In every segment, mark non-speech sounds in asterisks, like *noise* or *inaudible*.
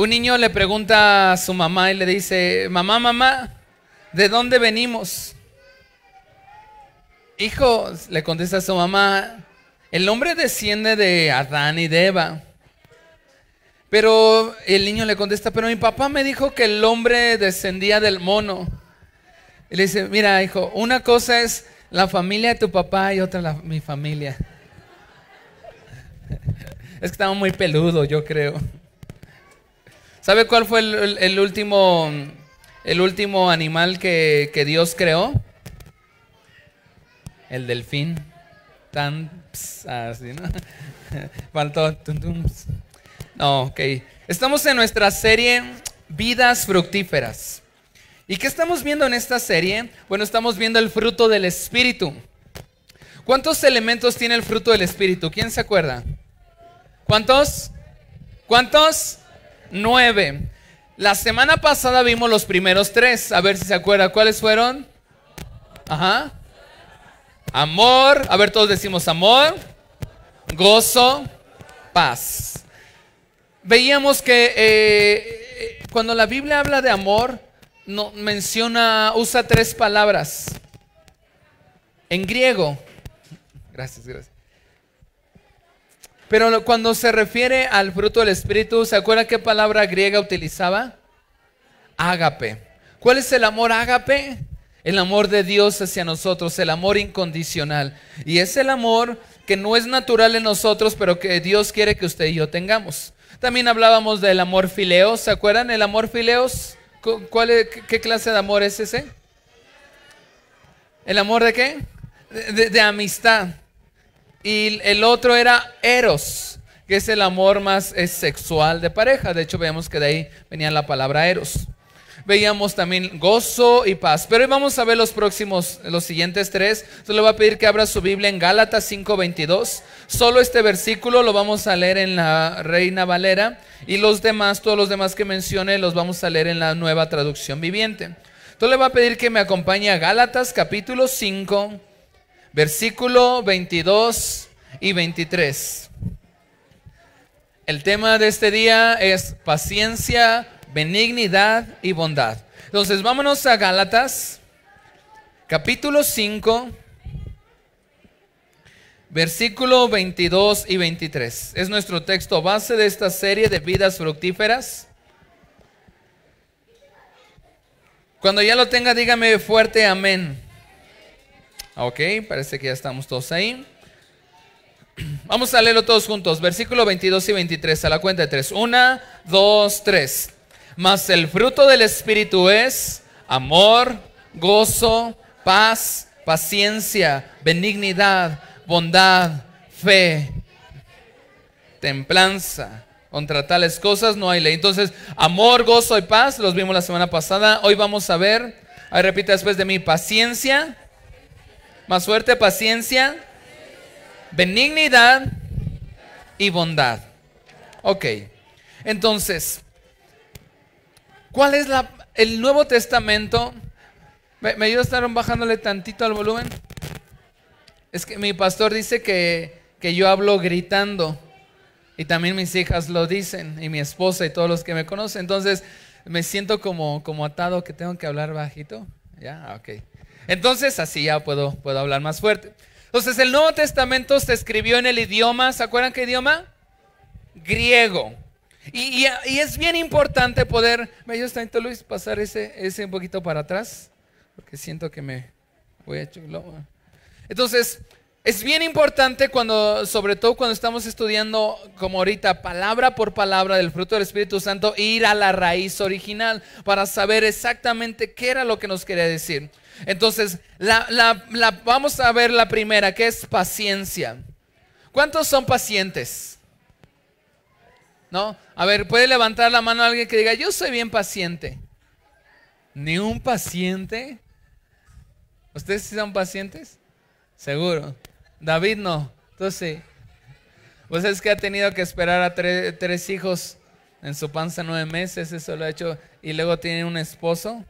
Un niño le pregunta a su mamá y le dice, mamá, mamá, ¿de dónde venimos? Hijo, le contesta a su mamá, el hombre desciende de Adán y de Eva. Pero el niño le contesta, pero mi papá me dijo que el hombre descendía del mono. Y le dice, mira, hijo, una cosa es la familia de tu papá y otra mi familia. *laughs* Es que estaba muy peludo, yo creo. ¿Sabe cuál fue el, último, el último animal que, Dios creó? El delfín. Tan así, ¿no? *laughs* Faltó. No, ok. Estamos en nuestra serie Vidas Fructíferas. ¿Y qué estamos viendo en esta serie? Bueno, estamos viendo el fruto del Espíritu. ¿Cuántos elementos tiene el fruto del Espíritu? ¿Quién se acuerda? ¿Cuántos? ¿Cuántos? Nueve. La semana pasada vimos los primeros tres. A ver si se acuerda. ¿Cuáles fueron? Ajá. Amor. A ver, todos decimos amor. Gozo. Paz. Veíamos que eh, cuando la Biblia habla de amor, no, menciona, usa tres palabras. En griego. Gracias, gracias. Pero cuando se refiere al fruto del Espíritu, ¿se acuerda qué palabra griega utilizaba? Ágape. ¿Cuál es el amor ágape? El amor de Dios hacia nosotros, el amor incondicional. Y es el amor que no es natural en nosotros, pero que Dios quiere que usted y yo tengamos. También hablábamos del amor fileo, ¿se acuerdan? El amor fileos, ¿cuál ¿qué clase de amor es ese? ¿El amor de qué? de amistad. Y el otro era eros, que es el amor más sexual de pareja. De hecho, veamos que de ahí venía la palabra eros. Veíamos también gozo y paz. Pero hoy vamos a ver los próximos, los siguientes tres. Entonces le voy a pedir que abra su Biblia en Gálatas 5:22. Solo este versículo lo vamos a leer en la Reina Valera. Y los demás, todos los demás que mencione, los vamos a leer en la nueva traducción viviente. Entonces le voy a pedir que me acompañe a Gálatas capítulo 5 versículo 22 y 23. El tema de este día es paciencia, benignidad y bondad. Entonces vámonos a Gálatas, capítulo 5, versículo 22 y 23. Es nuestro texto base de esta serie de vidas fructíferas. Cuando ya lo tenga, dígame fuerte amén. Ok, parece que ya estamos todos ahí. *clears throat* Vamos a leerlo todos juntos. Versículo 22 y 23 a la cuenta de tres. Una, dos, tres. Mas el fruto del Espíritu es amor, gozo, paz, paciencia, benignidad, bondad, fe, templanza. Contra tales cosas no hay ley. Entonces, amor, gozo y paz, los vimos la semana pasada. Hoy vamos a ver, ahí repite después de mí, paciencia, más fuerte, paciencia, benignidad y bondad. Ok. Entonces, ¿cuál es la, el Nuevo Testamento? ¿Me, me ayuda a estar bajándole tantito al volumen? Es que mi pastor dice que, que yo hablo gritando. Y también mis hijas lo dicen, y mi esposa y todos los que me conocen. Entonces, me siento como, como atado que tengo que hablar bajito. Ya, ok. Entonces así ya puedo, puedo hablar más fuerte. Entonces el Nuevo Testamento se escribió en el idioma, ¿se acuerdan qué idioma? Griego. Y, es bien importante poder, ¿me tanto Luis pasar ese, ese un poquito para atrás? Porque siento que me voy a echar... Entonces, es bien importante cuando, sobre todo cuando estamos estudiando, como ahorita, palabra por palabra del fruto del Espíritu Santo, ir a la raíz original para saber exactamente qué era lo que nos quería decir. Entonces, la, vamos a ver la primera, que es paciencia. ¿Cuántos son pacientes? ¿No? A ver, ¿puede levantar la mano alguien que diga, yo soy bien paciente? ¿Ni un paciente? ¿Ustedes sí son pacientes? Seguro. David no. Entonces, pues es que ha tenido que esperar a tres hijos en su panza nueve meses, eso lo ha hecho, y luego tiene un esposo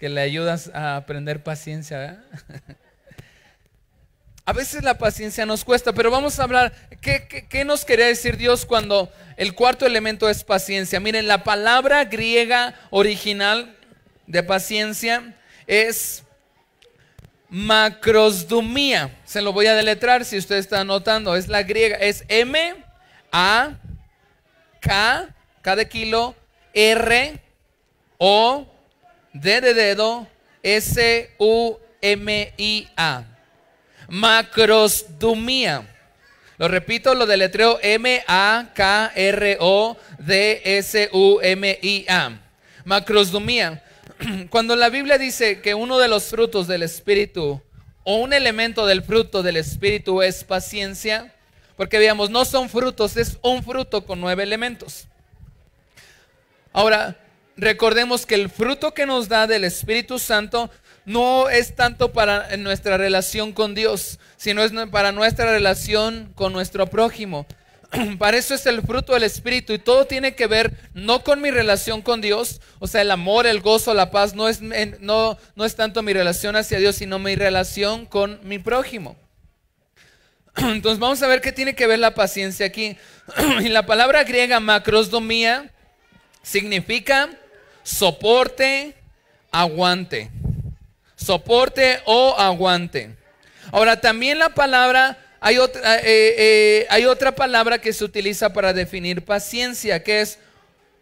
que le ayudas a aprender paciencia. *laughs* a veces la paciencia nos cuesta, pero vamos a hablar, ¿qué, qué, nos quería decir Dios cuando el cuarto elemento es paciencia? Miren, la palabra griega original de paciencia es macrosdumía. Se lo voy a deletrar si usted está anotando. Es la griega, es M, A, K, K de kilo, R, O, D de dedo, S, U, M, I, A. Macrosdumía. Lo repito, lo deletreo M, A, K, R, O, D, S, U, M, I, A. Macrosdumía. *clears throat* Cuando la Biblia dice que uno de los frutos del Espíritu o un elemento del fruto del Espíritu es paciencia, porque veamos, no son frutos, es un fruto con nueve elementos. Ahora, recordemos que el fruto que nos da del Espíritu Santo no es tanto para nuestra relación con Dios, sino es para nuestra relación con nuestro prójimo. *clears throat* Para eso es el fruto del Espíritu y todo tiene que ver no con mi relación con Dios, o sea, el amor, el gozo, la paz, no es, no, no es tanto mi relación hacia Dios, sino mi relación con mi prójimo. *clears throat* Entonces vamos a ver qué tiene que ver la paciencia aquí. *clears throat* Y la palabra griega macrosdomía significa soporte, aguante. Soporte o aguante. Ahora también la palabra hay otra, eh, eh, hay otra palabra que se utiliza para definir paciencia, que es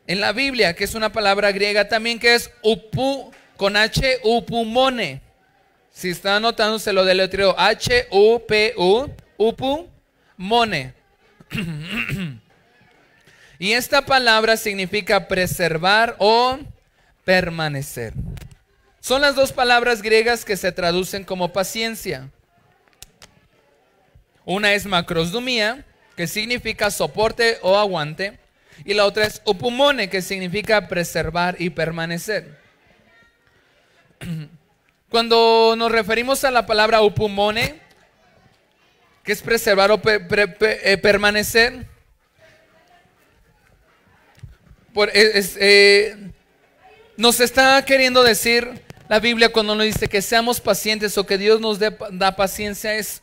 en la Biblia, que es una palabra griega también, que es upu, con H, upumone. Si está anotando, se lo deletreo. H-U-P-U, upumone. *clears throat* y esta palabra significa preservar o permanecer. Son las dos palabras griegas que se traducen como paciencia. Una es macrosdomía, que significa soporte o aguante, y la otra es upumone, que significa preservar y permanecer. *clears throat* Cuando nos referimos a la palabra upumone, que es preservar o eh, permanecer, eh, nos está queriendo decir la Biblia cuando nos dice que seamos pacientes o que Dios nos da paciencia es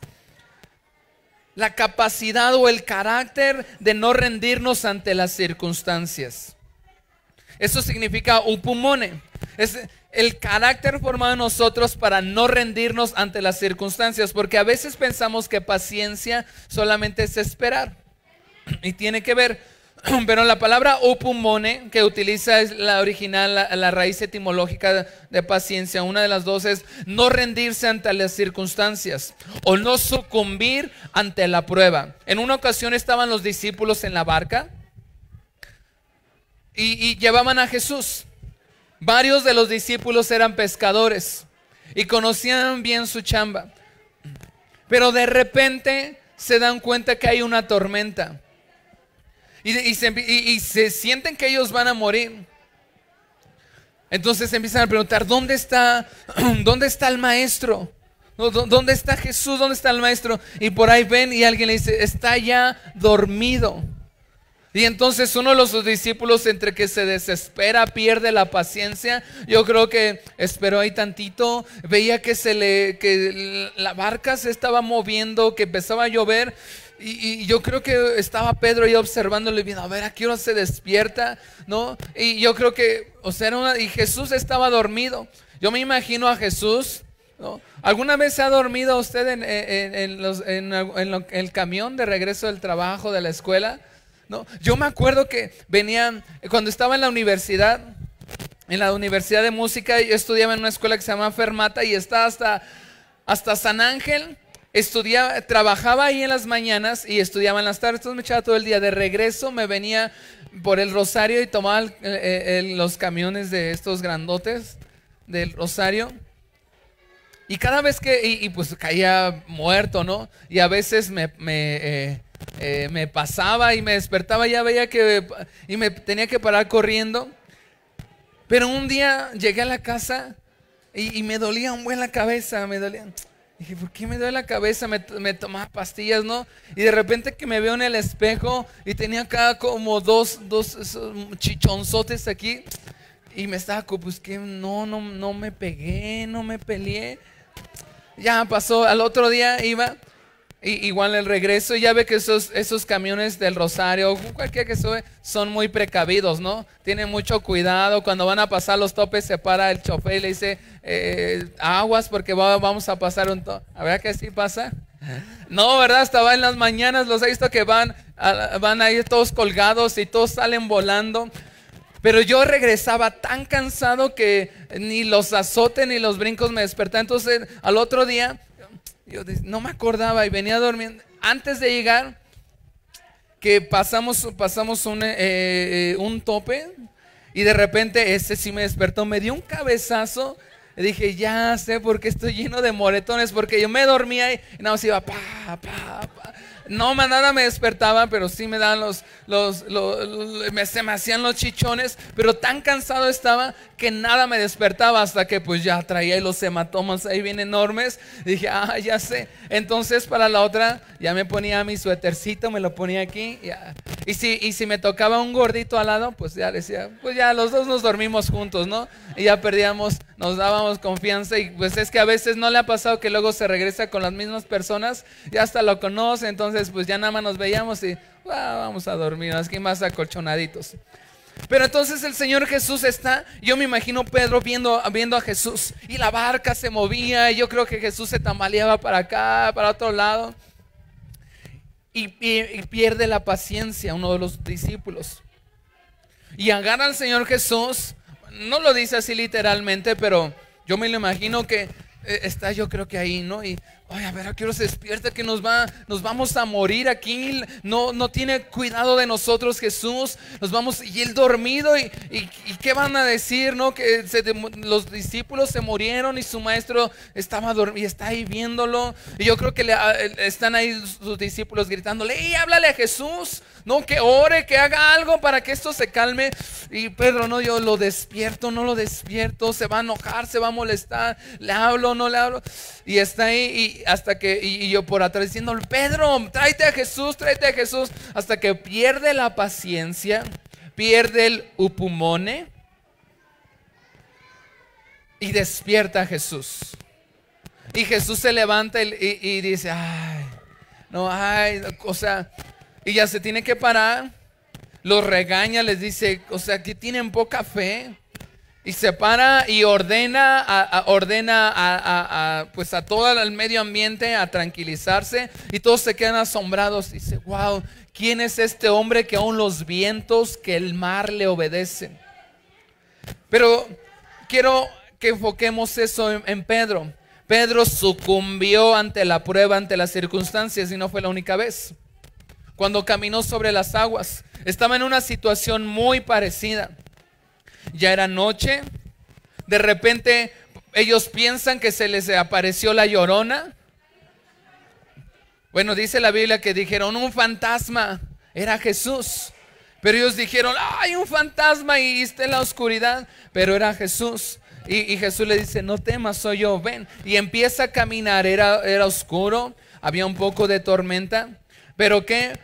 la capacidad o el carácter de no rendirnos ante las circunstancias. Eso significa upumone. Es el carácter formado en nosotros para no rendirnos ante las circunstancias, porque a veces pensamos que paciencia solamente es esperar. Y tiene que ver *clears throat* Pero la palabra opumone que utiliza es la original, la, raíz etimológica de paciencia. Una de las dos es no rendirse ante las circunstancias o no sucumbir ante la prueba. En una ocasión estaban los discípulos en la barca y, y llevaban a Jesús. Varios de los discípulos eran pescadores y conocían bien su chamba. Pero de repente se dan cuenta que hay una tormenta y, se, sienten que ellos van a morir. Entonces empiezan a preguntar, ¿dónde está, *clears throat* dónde está el maestro? ¿Dónde está Jesús? ¿Dónde está el maestro? Y por ahí ven y alguien le dice, está ya dormido. Y entonces uno de los discípulos entre que se desespera, pierde la paciencia, yo creo que esperó ahí tantito, veía que se le que la barca se estaba moviendo, que empezaba a llover y, yo creo que estaba Pedro ahí observándole viendo, a ver, a qué se despierta, ¿no? Y yo creo que, o sea, era una, y Jesús estaba dormido. Yo me imagino a Jesús, ¿no? ¿Alguna vez se ha dormido usted en, en, el camión de regreso del trabajo, de la escuela? ¿No? Yo me acuerdo que venían, cuando estaba en la universidad, en la Universidad de Música, yo estudiaba en una escuela que se llama Fermata y está hasta, hasta San Ángel estudiaba, trabajaba ahí en las mañanas y estudiaba en las tardes, entonces me echaba todo el día. De regreso me venía por el Rosario y tomaba los camiones de estos grandotes del Rosario. Y cada vez que, y, pues caía muerto, ¿no? Y a veces me, eh, eh, me, pasaba y me despertaba, ya veía que, y me tenía que parar corriendo. Pero un día llegué a la casa y, y me dolía un buen la cabeza, me dolía. Dije, ¿por qué me duele la cabeza? Me, tomaba pastillas, ¿no? Y de repente que me veo en el espejo y tenía acá como dos, dos chichonzotes aquí. Y me estaba como, pues que no, no, no me pegué, no me peleé. Ya pasó, al otro día iba igual el regreso, ya ve que esos, esos camiones del Rosario, cualquiera que sube, son muy precavidos, ¿no? Tienen mucho cuidado. Cuando van a pasar los topes, se para el chofer y le dice, eh, aguas porque vamos a pasar un tope. ¿A ver que así pasa? No, ¿verdad? Estaba en las mañanas, los he visto que van, van ahí todos colgados y todos salen volando. Pero yo regresaba tan cansado que ni los azotes ni los brincos me despertaban. Entonces, al otro día, yo no me acordaba y venía durmiendo. Antes de llegar, que pasamos, pasamos un, eh, eh, un tope y de repente ese sí me despertó, me dio un cabezazo. Y dije, ya sé por qué estoy lleno de moretones, porque yo me dormía y nada más iba pa, pa, pa. No, nada me despertaba, pero sí me daban los, los, me, se me hacían los chichones, pero tan cansado estaba que nada me despertaba hasta que pues ya traía los hematomas ahí bien enormes. dije, ah, ya sé. Entonces para la otra ya me ponía mi suétercito, me lo ponía aquí. Y, si, y si me tocaba un gordito al lado, pues ya decía, pues ya los dos nos dormimos juntos, ¿no? Y ya perdíamos, nos dábamos confianza. Y pues es que a veces no le ha pasado que luego se regresa con las mismas personas, ya hasta lo conoce, entonces pues ya nada más nos veíamos y ah, vamos a dormir, aquí más acolchonaditos. Pero entonces el Señor Jesús está, yo me imagino Pedro viendo, viendo a Jesús y la barca se movía y yo creo que Jesús se tambaleaba para acá, para otro lado y, pierde la paciencia uno de los discípulos. Y agarra al Señor Jesús, no lo dice así literalmente, pero yo me lo imagino que eh, está yo creo que ahí, ¿no? Y Ay, a ver, a qué se despierta que nos va, nos vamos a morir aquí. No, no tiene cuidado de nosotros Jesús. Nos vamos y él dormido y, y, qué van a decir, no? Que los discípulos se murieron y su maestro estaba dormido y está ahí viéndolo. Y yo creo que le, están ahí sus discípulos gritándole, y háblale a Jesús, no que ore, que haga algo para que esto se calme. Y Pedro, no, yo lo despierto, no lo despierto, se va a enojar, se va a molestar, le hablo, no le hablo. Y está ahí y hasta que, y, yo por atrás diciendo, Pedro, tráete a Jesús, tráete a Jesús, hasta que pierde la paciencia, pierde el upumone y despierta a Jesús. Y Jesús se levanta y, y dice, ay, no, ay, o sea, y ya se tiene que parar, los regaña, les dice, o sea, que tienen poca fe. Y se para y ordena, a, ordena a, pues a todo el medio ambiente a tranquilizarse y todos se quedan asombrados. Dice, wow, ¿quién es este hombre que aún los vientos, que el mar le obedecen? Pero quiero que enfoquemos eso en Pedro. Pedro sucumbió ante la prueba, ante las circunstancias y no fue la única vez. Cuando caminó sobre las aguas, estaba en una situación muy parecida ya era noche. De repente ellos piensan que se les apareció la llorona. Bueno, dice la Biblia que dijeron un fantasma, era Jesús. Pero ellos dijeron, hay un fantasma y está en la oscuridad, pero era Jesús. Y, Jesús le dice, no temas, soy yo, ven. Y empieza a caminar, era, era oscuro, había un poco de tormenta, pero que,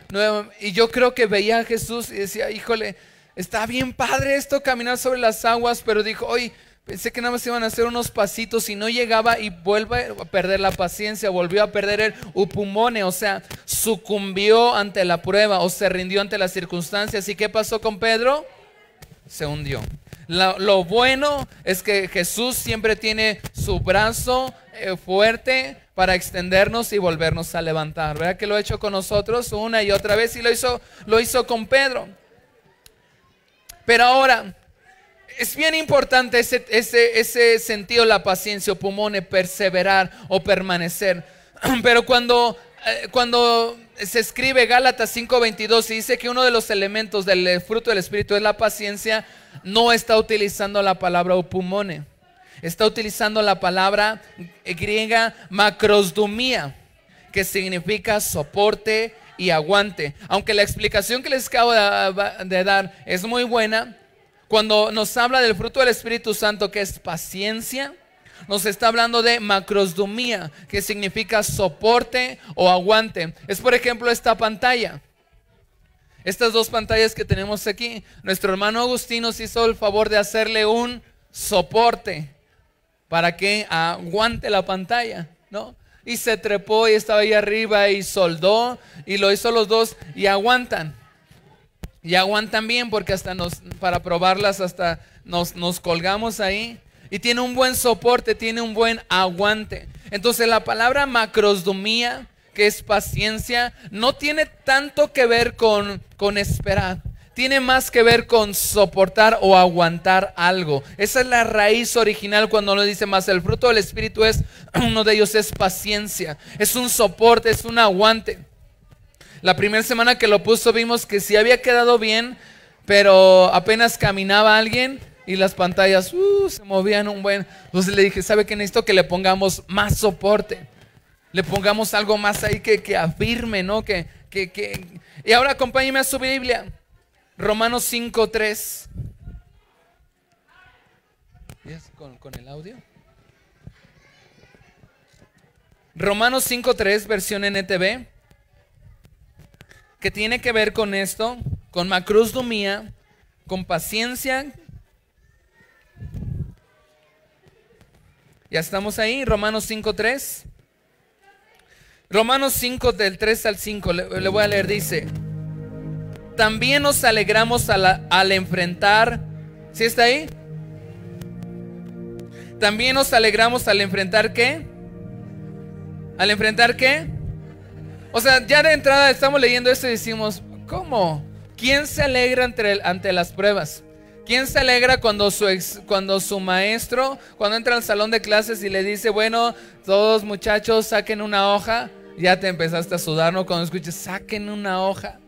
y yo creo que veía a Jesús y decía, híjole, Está bien padre esto, caminar sobre las aguas, pero dijo, hoy pensé que nada más iban a hacer unos pasitos y no llegaba y vuelve a perder la paciencia, volvió a perder el upumone, o sea, sucumbió ante la prueba o se rindió ante las circunstancias. ¿Y qué pasó con Pedro? Se hundió. Lo, bueno es que Jesús siempre tiene su brazo eh, fuerte para extendernos y volvernos a levantar. ¿Verdad que lo ha hecho con nosotros una y otra vez? Y lo hizo, lo hizo con Pedro. Pero ahora, es bien importante ese, ese, ese sentido, la paciencia, o pulmone, perseverar o permanecer. *clears throat* Pero cuando, eh, cuando se escribe Gálatas 5:22 y dice que uno de los elementos del fruto del Espíritu es la paciencia, no está utilizando la palabra opumone. Está utilizando la palabra griega macrosdomía, que significa soporte, y aguante. Aunque la explicación que les acabo de, dar es muy buena, cuando nos habla del fruto del Espíritu Santo, que es paciencia, nos está hablando de macrosdomía, que significa soporte o aguante. Es por ejemplo esta pantalla. Estas dos pantallas que tenemos aquí, nuestro hermano Agustín nos hizo el favor de hacerle un soporte para que aguante la pantalla, ¿no? Y se trepó y estaba ahí arriba y soldó y lo hizo los dos y aguantan. Y aguantan bien porque hasta nos, para probarlas hasta nos, nos colgamos ahí. Y tiene un buen soporte, tiene un buen aguante. Entonces la palabra macrosdomía, que es paciencia, no tiene tanto que ver con, con esperar tiene más que ver con soportar o aguantar algo. Esa es la raíz original cuando lo dice más. El fruto del Espíritu es, *clears throat* uno de ellos es paciencia, es un soporte, es un aguante. La primera semana que lo puso vimos que si había quedado bien, pero apenas caminaba alguien y las pantallas uh, se movían un buen. Entonces le dije, ¿sabe qué necesito? Que le pongamos más soporte. Le pongamos algo más ahí que, que afirme, ¿no? Que, que, que... Y ahora acompáñeme a su Biblia. Romanos 5.3. ¿Con, con el audio? Romanos 5.3, versión NTV, que tiene que ver con esto, con macrusdomía, con paciencia. Ya estamos ahí, Romanos 5.3. Romanos 5 del 3 al 5, le, le voy a leer, dice, también nos alegramos al, enfrentar, ¿sí está ahí? También nos alegramos al enfrentar qué? ¿Al enfrentar qué? O sea, ya de entrada estamos leyendo esto y decimos, ¿cómo? ¿Quién se alegra ante, las pruebas? ¿Quién se alegra cuando su, cuando su maestro, cuando entra al salón de clases y le dice, bueno, todos muchachos saquen una hoja? Ya te empezaste a sudar, ¿no? Cuando escuches, saquen una hoja.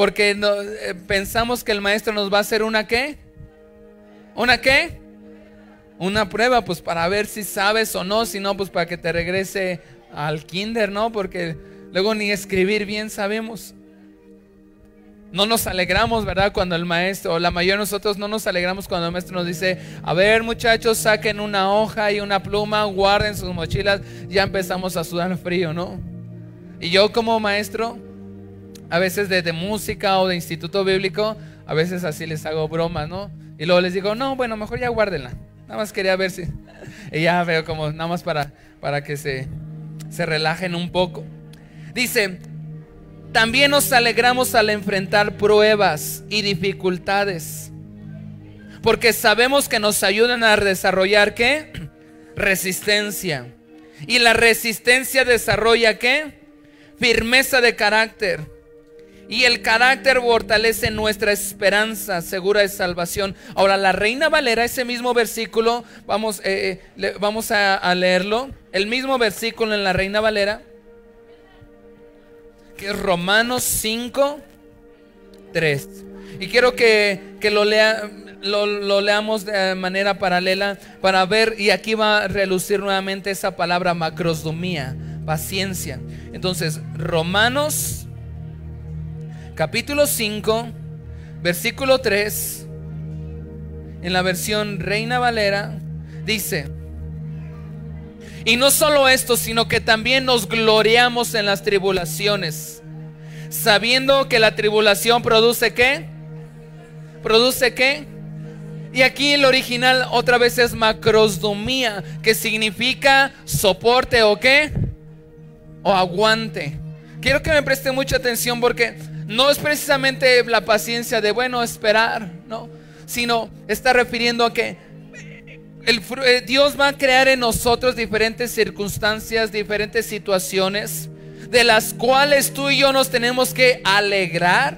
Porque eh, pensamos que el maestro nos va a hacer una qué? ¿Una qué? Una prueba, pues para ver si sabes o no, si no, pues para que te regrese al kinder, ¿no? Porque luego ni escribir bien sabemos. No nos alegramos, ¿verdad? Cuando el maestro, o la mayoría de nosotros no nos alegramos cuando el maestro nos dice, a ver muchachos, saquen una hoja y una pluma, guarden sus mochilas, ya empezamos a sudar frío, ¿no? Y yo como maestro, a veces de, música o de instituto bíblico, a veces así les hago bromas, ¿no? Y luego les digo, no, bueno, mejor ya guárdenla. Nada más quería ver si... *laughs* Y ya veo como nada más para, para que se, se relajen un poco. Dice, también nos alegramos al enfrentar pruebas y dificultades. Porque sabemos que nos ayudan a desarrollar qué? *clears throat* Resistencia. Y la resistencia desarrolla qué? Firmeza de carácter. Y el carácter fortalece nuestra esperanza segura de salvación. Ahora, la Reina Valera, ese mismo versículo, vamos, eh, eh, vamos a, leerlo. El mismo versículo en la Reina Valera, que es Romanos 5, 3. Y quiero que, lo, lea, lo, lo, leamos de manera paralela para ver, y aquí va a relucir nuevamente esa palabra macrosdomía, paciencia. Entonces, Romanos capítulo 5, versículo 3, en la versión Reina Valera, dice, y no solo esto, sino que también nos gloriamos en las tribulaciones, sabiendo que la tribulación produce qué? ¿Produce qué? Y aquí el original otra vez es macrosdomía, que significa soporte o qué? O aguante. Quiero que me preste mucha atención porque no es precisamente la paciencia de, bueno, esperar, no, sino está refiriendo a que el, eh, Dios va a crear en nosotros diferentes circunstancias, diferentes situaciones, de las cuales tú y yo nos tenemos que alegrar.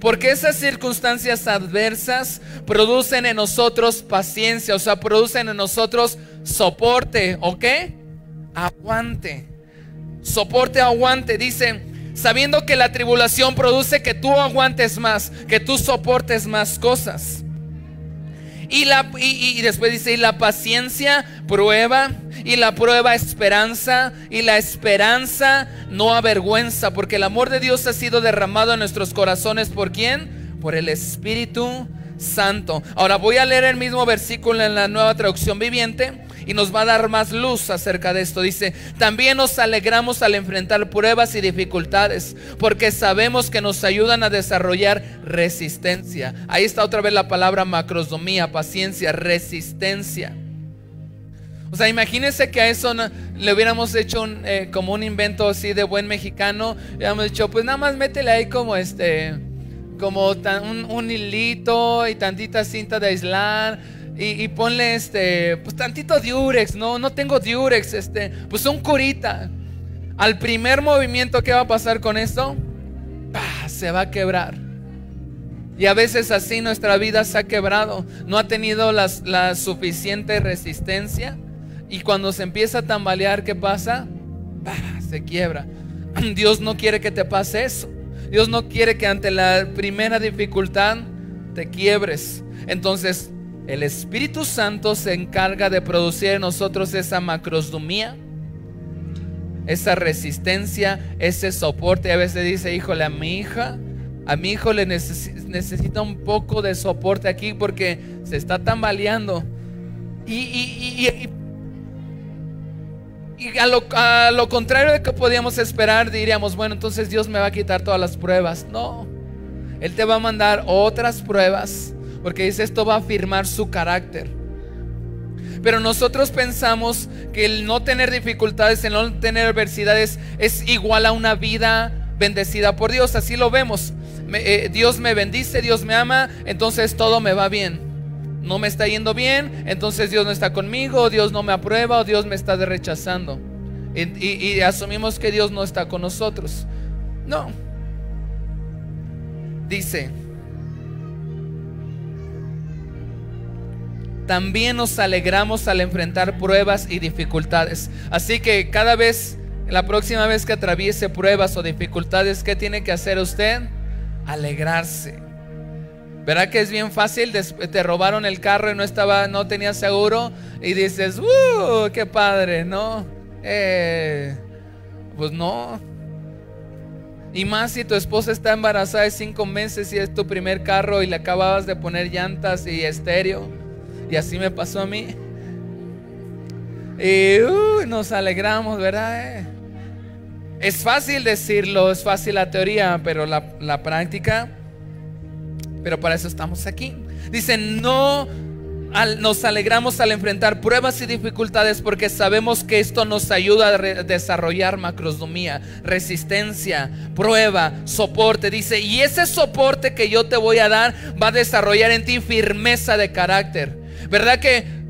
Porque esas circunstancias adversas producen en nosotros paciencia, o sea, producen en nosotros soporte, ¿o qué? Aguante. Soporte, aguante. Dice, sabiendo que la tribulación produce que tú aguantes más, que tú soportes más cosas. Y, la, y, después dice, y la paciencia prueba, y la prueba esperanza, y la esperanza no avergüenza, porque el amor de Dios ha sido derramado en nuestros corazones. ¿Por quién? Por el Espíritu Santo. Ahora voy a leer el mismo versículo en la nueva traducción viviente y nos va a dar más luz acerca de esto. Dice, también nos alegramos al enfrentar pruebas y dificultades, porque sabemos que nos ayudan a desarrollar resistencia. Ahí está otra vez la palabra macrosomía, paciencia, resistencia. O sea, imagínense que a eso le hubiéramos hecho eh, como un invento así de buen mexicano. Le hubiéramos dicho, pues nada más métele ahí como este, como un, hilito y tantita cinta de aislar. Y, ponle este, pues tantito diurex, no, no tengo diurex, este, pues un curita. Al primer movimiento, ¿qué va a pasar con esto? Se va a quebrar. Y a veces así nuestra vida se ha quebrado, no ha tenido la suficiente resistencia y cuando se empieza a tambalear, ¿qué pasa? Se quiebra. *clears throat* Dios no quiere que te pase eso. Dios no quiere que ante la primera dificultad te quiebres. Entonces, el Espíritu Santo se encarga de producir en nosotros esa macrosdomía, esa resistencia, ese soporte. A veces dice, híjole, a mi hija, a mi hijo le necesita un poco de soporte aquí porque se está tambaleando. Y, y, y a lo, contrario de que podíamos esperar, diríamos, bueno, entonces Dios me va a quitar todas las pruebas. No, Él te va a mandar otras pruebas, porque dice, esto va a afirmar su carácter. Pero nosotros pensamos que el no tener dificultades, el no tener adversidades es igual a una vida bendecida por Dios. Así lo vemos. Eh, Dios me bendice, Dios me ama, entonces todo me va bien no me está yendo bien, entonces Dios no está conmigo, Dios no me aprueba o Dios me está rechazando. Y, asumimos que Dios no está con nosotros. No. Dice, también nos alegramos al enfrentar pruebas y dificultades. Así que cada vez, la próxima vez que atraviese pruebas o dificultades, ¿qué tiene que hacer usted? Alegrarse ¿Verdad que es bien fácil? Te robaron el carro y no estaba, no tenía seguro y dices, ¡uh! ¡Qué padre! ¿No? Eh, pues no. Y más si tu esposa está embarazada de cinco meses y es tu primer carro y le acababas de poner llantas y estéreo. Y así me pasó a mí. Y uh, nos alegramos, ¿verdad? Es fácil decirlo, es fácil la teoría, pero la, la práctica pero para eso estamos aquí. Dice, no nos alegramos al enfrentar pruebas y dificultades porque sabemos que esto nos ayuda a desarrollar macrosdomía, resistencia, prueba, soporte. Dice, y ese soporte que yo te voy a dar va a desarrollar en ti firmeza de carácter. ¿Verdad que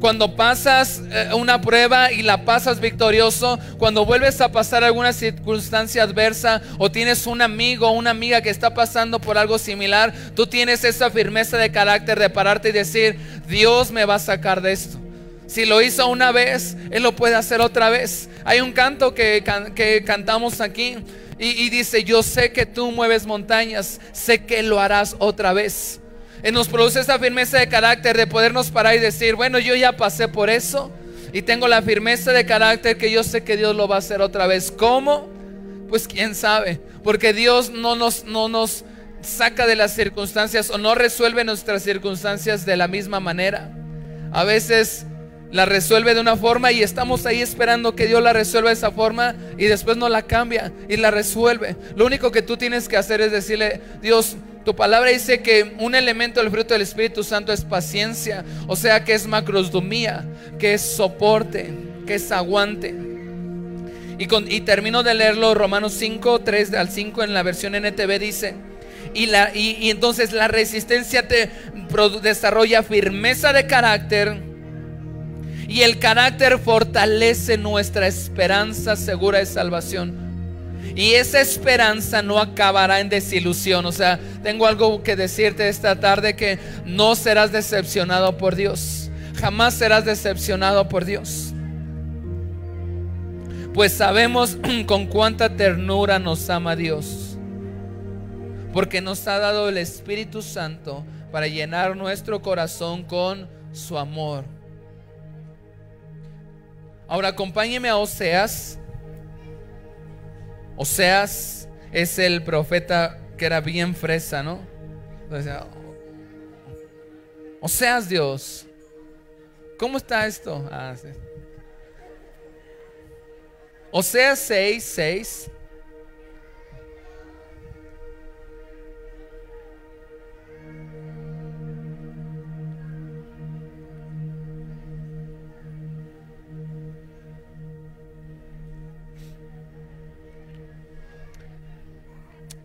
cuando pasas eh, una prueba y la pasas victorioso, cuando vuelves a pasar alguna circunstancia adversa o tienes un amigo o una amiga que está pasando por algo similar, tú tienes esa firmeza de carácter de pararte y decir, Dios me va a sacar de esto. Si lo hizo una vez, Él lo puede hacer otra vez. Hay un canto que, cantamos aquí y, y dice, yo sé que tú mueves montañas, sé que lo harás otra vez. Y nos produce esa firmeza de carácter de podernos parar y decir, bueno, yo ya pasé por eso y tengo la firmeza de carácter que yo sé que Dios lo va a hacer otra vez. ¿Cómo? Pues quién sabe, porque Dios no nos, no nos saca de las circunstancias o no resuelve nuestras circunstancias de la misma manera. A veces la resuelve de una forma y estamos ahí esperando que Dios la resuelva de esa forma y después no la cambia y la resuelve. Lo único que tú tienes que hacer es decirle, Dios, tu palabra dice que un elemento del fruto del Espíritu Santo es paciencia, o sea que es macrosdomía, que es soporte, que es aguante. Y, termino de leerlo, Romanos 5, 3 al 5 en la versión NTV dice, y, la, y, entonces la resistencia te desarrolla firmeza de carácter y el carácter fortalece nuestra esperanza segura de salvación. Y esa esperanza no acabará en desilusión. O sea, tengo algo que decirte esta tarde que no serás decepcionado por Dios. Jamás serás decepcionado por Dios. Pues sabemos *clears throat* con cuánta ternura nos ama Dios. Porque nos ha dado el Espíritu Santo para llenar nuestro corazón con su amor. Ahora acompáñeme a Oseas Oseas es el profeta que era bien fresa, ¿no? Oseas Dios, ¿cómo está esto? Ah, Oseas 6, 6.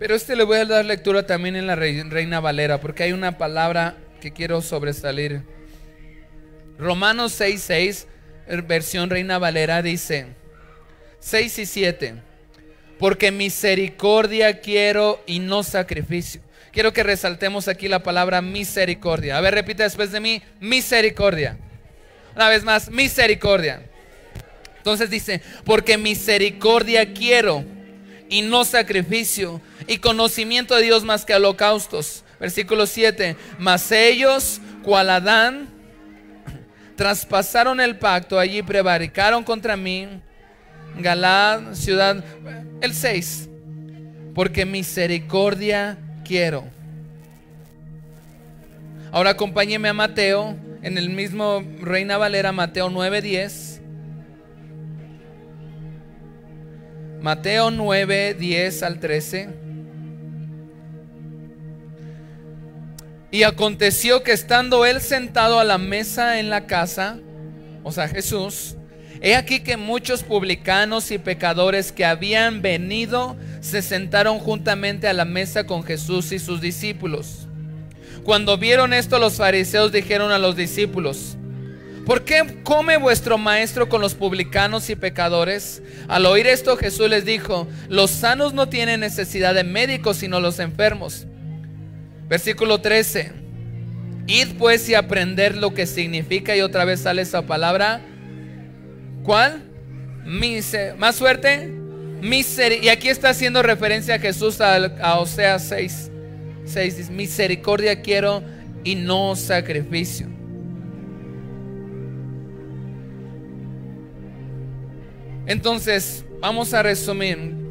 Pero este le voy a dar lectura también en la Reina Valera, porque hay una palabra que quiero sobresalir. Romanos 6, 6, versión Reina Valera dice, 6 y 7, porque misericordia quiero y no sacrificio. Quiero que resaltemos aquí la palabra misericordia. A ver, repita después de mí, misericordia. Una vez más, misericordia. Entonces dice, porque misericordia quiero y no sacrificio, y conocimiento de Dios más que holocaustos. Versículo 7, mas ellos, cual Adán, traspasaron el pacto, allí prevaricaron contra mí, Galad, ciudad, el 6, porque misericordia quiero. Ahora acompáñeme a Mateo, en el mismo Reina Valera, Mateo 9:10. Mateo 9, 10 al 13. Y aconteció que estando él sentado a la mesa en la casa, o sea Jesús, he aquí que muchos publicanos y pecadores que habían venido se sentaron juntamente a la mesa con Jesús y sus discípulos. Cuando vieron esto los fariseos dijeron a los discípulos, ¿Por qué come vuestro maestro con los publicanos y pecadores? Al oír esto Jesús les dijo, los sanos no tienen necesidad de médicos sino los enfermos. Versículo 13. Id pues y aprender lo que significa y otra vez sale esa palabra. ¿Cuál? más suerte. y aquí está haciendo referencia a Jesús a, a Oseas 6. 6 misericordia quiero y no sacrificio. Entonces, vamos a resumir.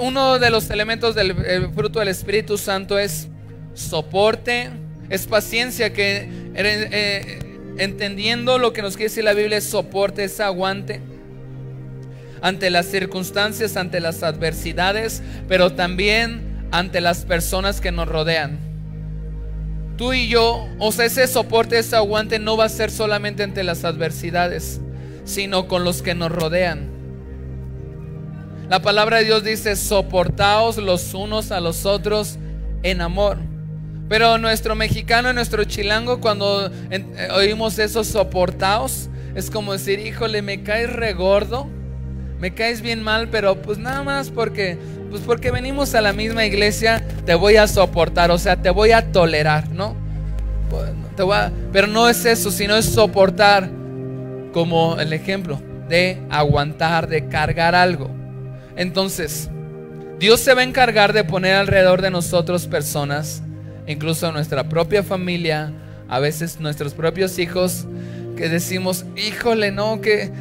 Uno de los elementos del fruto del Espíritu Santo es soporte, es paciencia, que eh, eh, entendiendo lo que nos quiere decir la Biblia es soporte, es aguante ante las circunstancias, ante las adversidades, pero también ante las personas que nos rodean. Tú y yo, o sea, ese soporte, ese aguante no va a ser solamente ante las adversidades sino con los que nos rodean. La palabra de Dios dice, soportaos los unos a los otros en amor. Pero nuestro mexicano, nuestro chilango, cuando eh, oímos eso, soportaos, es como decir, híjole, me caes regordo, me caes bien mal, pero pues nada más porque, pues porque venimos a la misma iglesia, te voy a soportar, o sea, te voy a tolerar, ¿no? Pero no es eso, sino es soportar como el ejemplo de aguantar, de cargar algo. Entonces, Dios se va a encargar de poner alrededor de nosotros personas, incluso nuestra propia familia, a veces nuestros propios hijos, que decimos, híjole, no, que,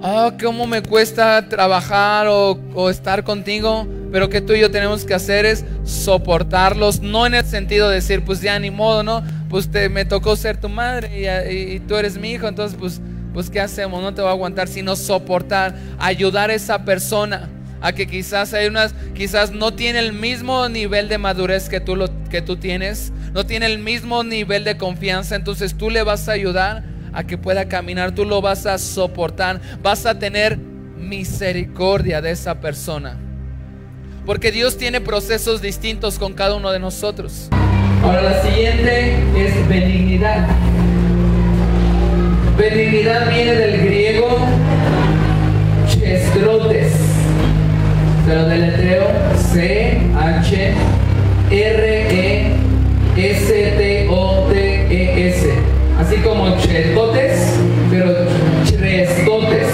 oh, cómo me cuesta trabajar o, estar contigo, pero que tú y yo tenemos que hacer es soportarlos, no en el sentido de decir, pues ya ni modo, ¿no? Pues te, me tocó ser tu madre y, y tú eres mi hijo, entonces pues pues ¿qué hacemos? No te va a aguantar, sino soportar, ayudar a esa persona a que quizás hay unas, quizás no tiene el mismo nivel de madurez que tú, lo, que tú tienes, no tiene el mismo nivel de confianza, entonces tú le vas a ayudar a que pueda caminar, tú lo vas a soportar, vas a tener misericordia de esa persona. Porque Dios tiene procesos distintos con cada uno de nosotros. Ahora la siguiente es benignidad. Benignidad viene del griego chestrotes. Se lo deletreo C H R E S T O T E S. Así como chestotes, pero chestotes.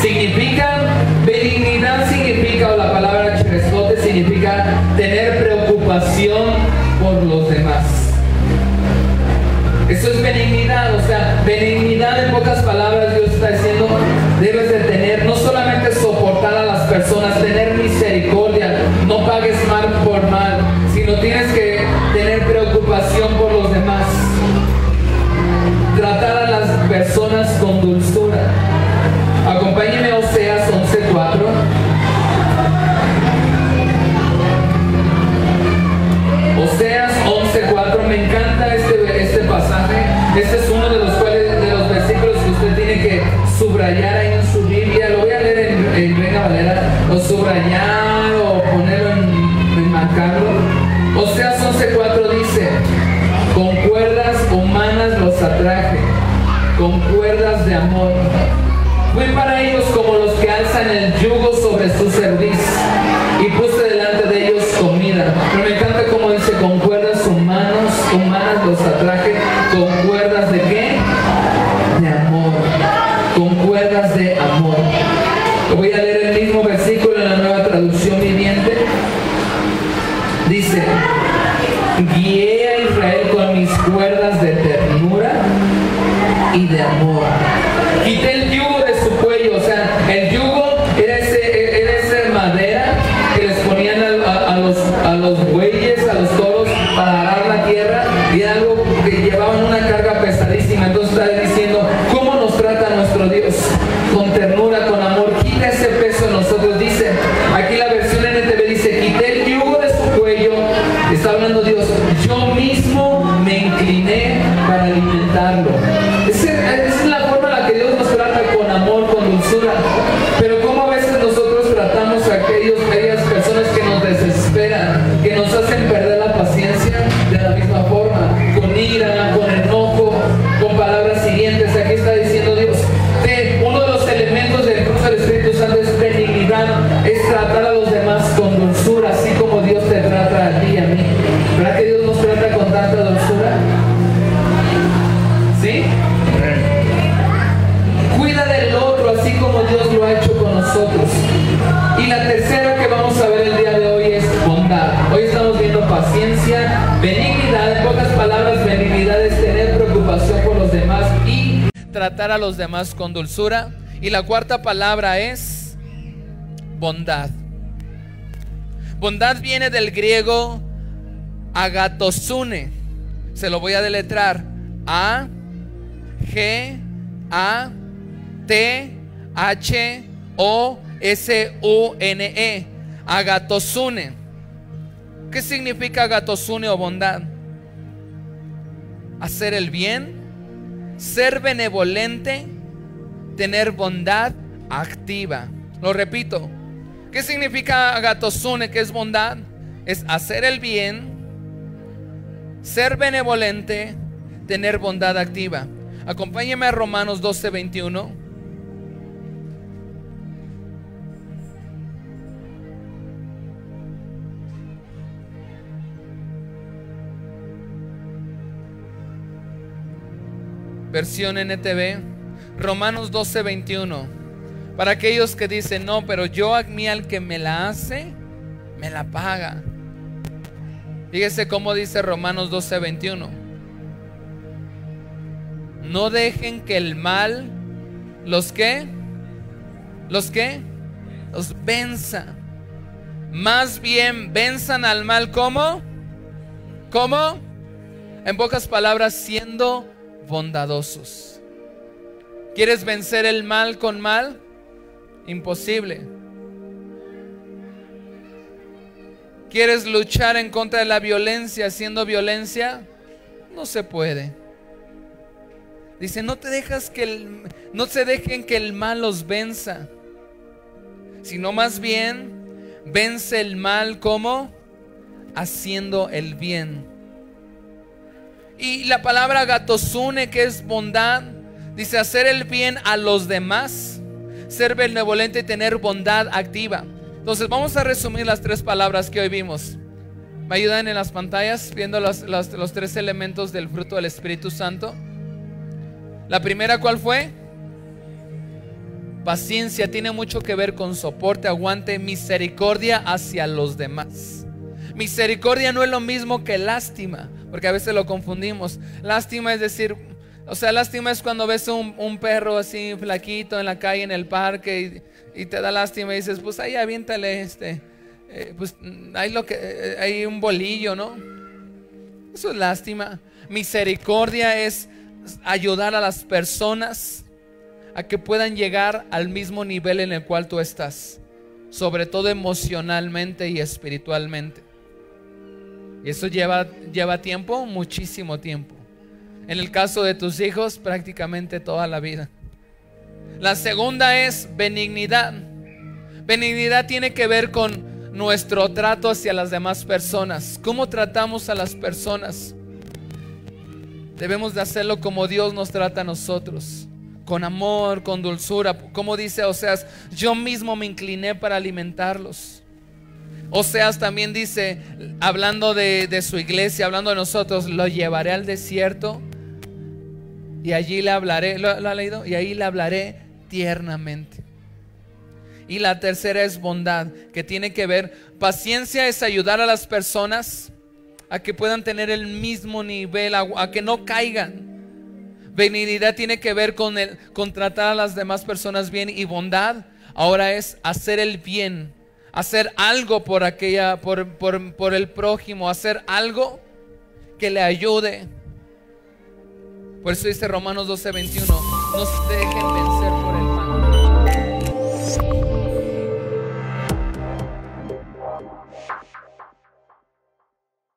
Significa benignidad significa o la palabra chestotes significa tener preocupación por los demás. Eso es benignidad, o sea, benignidad en pocas palabras tener misericordia, no pagues mal por mal, sino tienes que tener preocupación por los demás. Tratar a las personas con dulzura. Acompáñeme a Oseas humanas los atraje, a los demás con dulzura. Y la cuarta palabra es bondad. Bondad viene del griego agatosune. Se lo voy a deletrar. A G A T H O S U N E. Agatosune. ¿Qué significa agatosune o bondad? Hacer el bien, ser benevolente, tener bondad activa. Lo repito. ¿Qué significa agatosune, que es bondad? Es hacer el bien, ser benevolente, tener bondad activa. Acompáñeme a Romanos 12, 21. Versión NTV. Romanos 12, 21. Para aquellos que dicen, no, pero yo a mí al que me la hace, me la paga. Fíjese cómo dice Romanos 12, 21. No dejen que el mal los que los que los venza. Más bien venzan al mal como ¿Cómo? En pocas palabras, siendo bondadosos. ¿Quieres vencer el mal con mal? Imposible. ¿Quieres luchar en contra de la violencia haciendo violencia? No se puede. Dice, no te dejas que no se dejen que el mal los venza, sino más bien vence el mal como haciendo el bien. Y la palabra gatosune, que es bondad, dice hacer el bien a los demás, ser benevolente y tener bondad activa. Entonces vamos a resumir las tres palabras que hoy vimos. ¿Me ayudan en las pantallas viendo los, los- tres elementos del fruto del Espíritu Santo? La primera, ¿cuál fue? Paciencia tiene mucho que ver con soporte, aguante, misericordia hacia los demás. Misericordia no es lo mismo que lástima, porque a veces lo confundimos. Lástima es decir, o sea, lástima es cuando ves un, un perro así flaquito en la calle, en el parque, y, te da lástima y dices, pues ahí aviéntale este, eh, pues hay, lo que, eh, hay un bolillo, ¿no? Eso es lástima. Misericordia es ayudar a las personas a que puedan llegar al mismo nivel en el cual tú estás, sobre todo emocionalmente y espiritualmente. Y eso lleva, lleva tiempo, muchísimo tiempo. En el caso de tus hijos, prácticamente toda la vida. La segunda es benignidad. Benignidad tiene que ver con nuestro trato hacia las demás personas. ¿Cómo tratamos a las personas? Debemos de hacerlo como Dios nos trata a nosotros. con amor, con dulzura. Como dice Oseas, yo mismo me incliné para alimentarlos. Oseas también dice, hablando de, su iglesia, hablando de nosotros, lo llevaré al desierto y allí le hablaré, ¿lo, ha leído? Y ahí le hablaré tiernamente. Y la tercera es bondad, que tiene que ver, paciencia es ayudar a las personas a que puedan tener el mismo nivel, a, que no caigan. Benignidad tiene que ver con, el, con tratar a las demás personas bien y bondad ahora es hacer el bien, hacer algo por aquella, por, por, por el prójimo, hacer algo que le ayude. Por eso dice Romanos 12, 21, no se dejen vencer